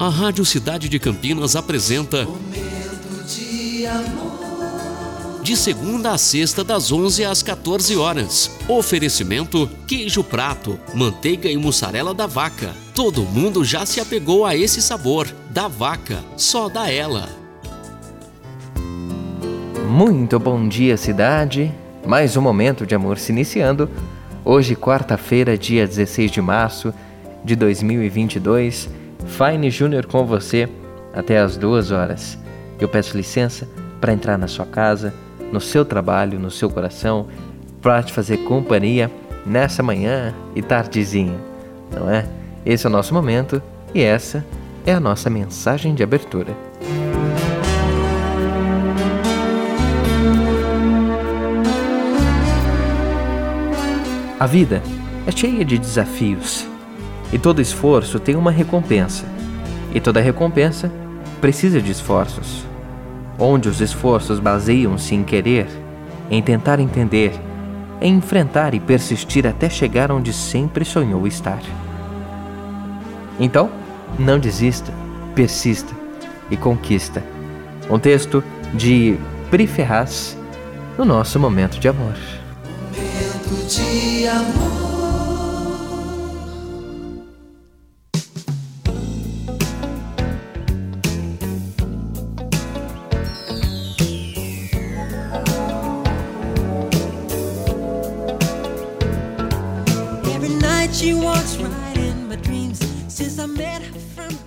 A Rádio Cidade de Campinas apresenta Momento de amor. de segunda a sexta das 11 às 14 horas. Oferecimento queijo prato, manteiga e mussarela da vaca. Todo mundo já se apegou a esse sabor. Da vaca, só da ela. Muito bom dia, cidade. Mais um momento de amor se iniciando. Hoje, quarta-feira, dia 16 de março de 2022. Fine Júnior com você até as duas horas. Eu peço licença para entrar na sua casa, no seu trabalho, no seu coração, para te fazer companhia nessa manhã e tardezinha, não é? Esse é o nosso momento e essa é a nossa mensagem de abertura. A vida é cheia de desafios e todo esforço tem uma recompensa, e toda recompensa precisa de esforços. Onde os esforços baseiam-se em querer, em tentar entender, em enfrentar e persistir até chegar onde sempre sonhou estar. Então, não desista, persista e conquista. Um texto de Pri Ferraz no nosso momento de amor. Momento de amor. that she walks right in my dreams. Since I met her from